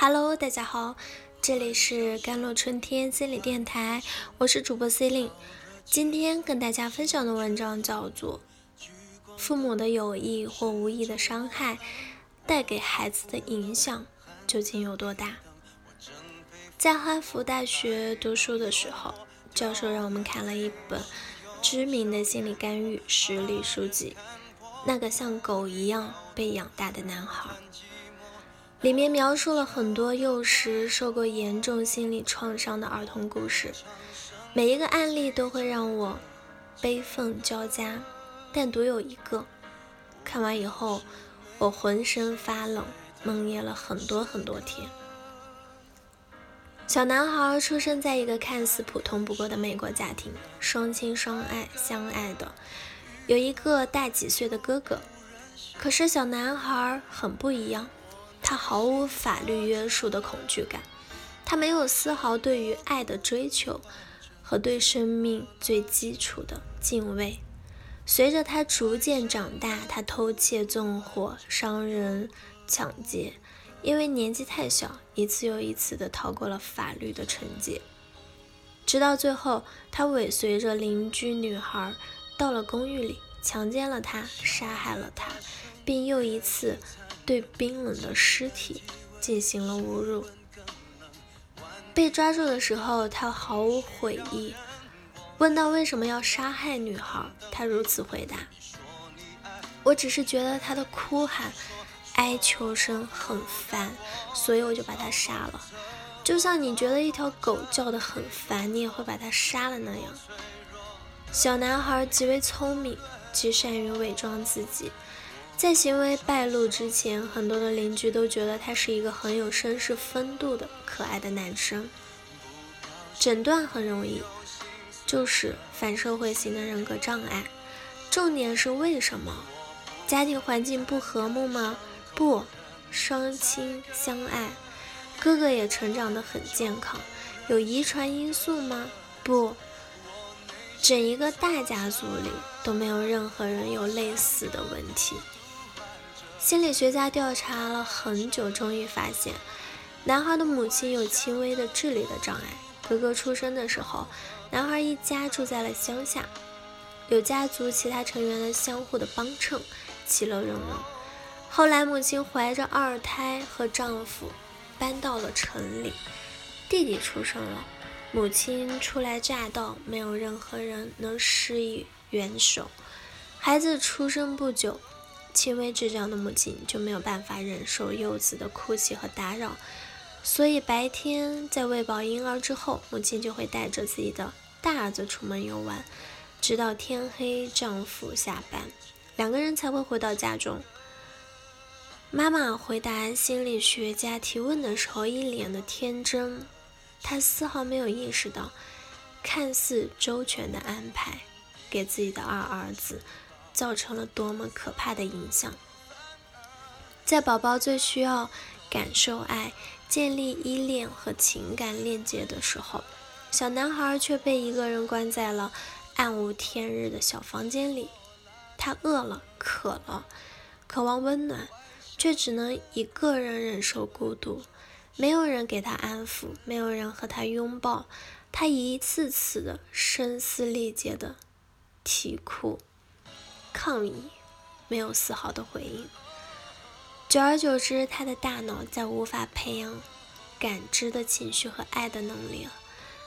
Hello，大家好，这里是甘露春天心理电台，我是主播 C 令。今天跟大家分享的文章叫做《父母的有意或无意的伤害带给孩子的影响究竟有多大》。在哈佛大学读书的时候，教授让我们看了一本知名的心理干预实例书籍，《那个像狗一样被养大的男孩》。里面描述了很多幼时受过严重心理创伤的儿童故事，每一个案例都会让我悲愤交加，但独有一个，看完以后我浑身发冷，梦魇了很多很多天。小男孩出生在一个看似普通不过的美国家庭，双亲双爱相爱的，有一个大几岁的哥哥，可是小男孩很不一样。他毫无法律约束的恐惧感，他没有丝毫对于爱的追求和对生命最基础的敬畏。随着他逐渐长大，他偷窃、纵火、伤人、抢劫，因为年纪太小，一次又一次的逃过了法律的惩戒。直到最后，他尾随着邻居女孩到了公寓里，强奸了她，杀害了她，并又一次。对冰冷的尸体进行了侮辱。被抓住的时候，他毫无悔意。问到为什么要杀害女孩，他如此回答：“我只是觉得她的哭喊、哀求声很烦，所以我就把她杀了。就像你觉得一条狗叫得很烦，你也会把它杀了那样。”小男孩极为聪明，极善于伪装自己。在行为败露之前，很多的邻居都觉得他是一个很有绅士风度的可爱的男生。诊断很容易，就是反社会型的人格障碍。重点是为什么？家庭环境不和睦吗？不，双亲相爱，哥哥也成长得很健康。有遗传因素吗？不，整一个大家族里都没有任何人有类似的问题。心理学家调查了很久，终于发现，男孩的母亲有轻微的智力的障碍。哥哥出生的时候，男孩一家住在了乡下，有家族其他成员的相互的帮衬，其乐融融。后来，母亲怀着二胎和丈夫搬到了城里，弟弟出生了，母亲初来乍到，没有任何人能施以援手。孩子出生不久。轻微智障的母亲就没有办法忍受幼子的哭泣和打扰，所以白天在喂饱婴儿之后，母亲就会带着自己的大儿子出门游玩，直到天黑，丈夫下班，两个人才会回到家中。妈妈回答心理学家提问的时候，一脸的天真，她丝毫没有意识到，看似周全的安排，给自己的二儿子。造成了多么可怕的影响！在宝宝最需要感受爱、建立依恋和情感链接的时候，小男孩却被一个人关在了暗无天日的小房间里。他饿了、渴了，渴望温暖，却只能一个人忍受孤独。没有人给他安抚，没有人和他拥抱，他一次次的声嘶力竭的啼哭。抗议，没有丝毫的回应。久而久之，他的大脑再无法培养感知的情绪和爱的能力了。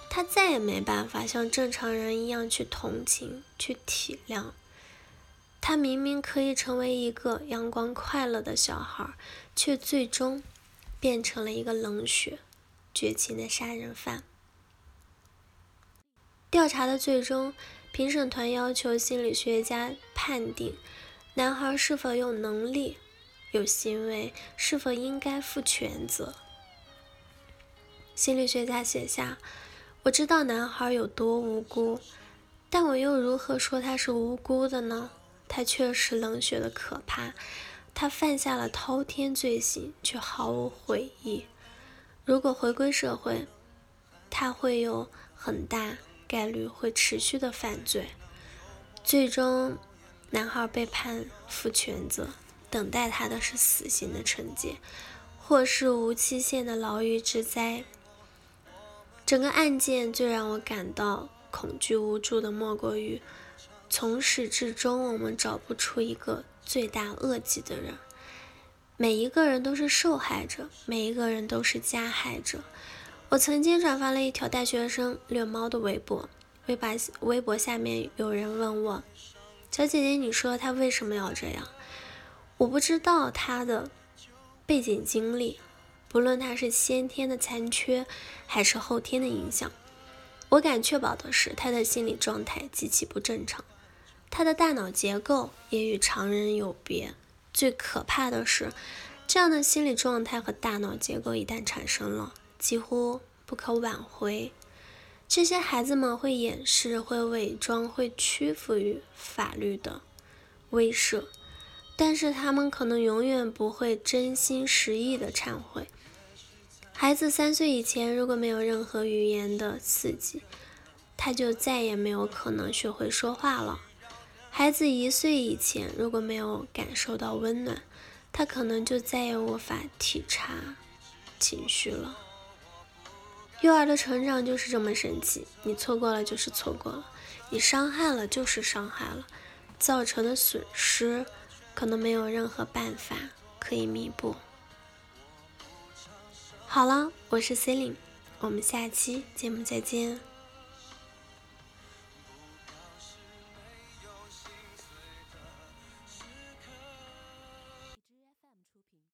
他再也没办法像正常人一样去同情、去体谅。他明明可以成为一个阳光快乐的小孩，却最终变成了一个冷血、绝情的杀人犯。调查的最终。评审团要求心理学家判定男孩是否有能力、有行为，是否应该负全责。心理学家写下：“我知道男孩有多无辜，但我又如何说他是无辜的呢？他确实冷血的可怕，他犯下了滔天罪行，却毫无悔意。如果回归社会，他会有很大。”概率会持续的犯罪，最终男孩被判负全责，等待他的是死刑的惩戒，或是无期限的牢狱之灾。整个案件最让我感到恐惧无助的，莫过于从始至终我们找不出一个罪大恶极的人。每一个人都是受害者，每一个人都是加害者。我曾经转发了一条大学生虐猫的微博，微博微博下面有人问我：“小姐姐，你说他为什么要这样？”我不知道他的背景经历，不论他是先天的残缺还是后天的影响，我敢确保的是他的心理状态极其不正常，他的大脑结构也与常人有别。最可怕的是，这样的心理状态和大脑结构一旦产生了，几乎不可挽回。这些孩子们会掩饰、会伪装、会屈服于法律的威慑。但是他们可能永远不会真心实意的忏悔。孩子三岁以前如果没有任何语言的刺激，他就再也没有可能学会说话了。孩子一岁以前如果没有感受到温暖，他可能就再也无法体察情绪了。幼儿的成长就是这么神奇，你错过了就是错过了，你伤害了就是伤害了，造成的损失。可能没有任何办法可以弥补。好了，我是 c e l i n e 我们下期节目再见。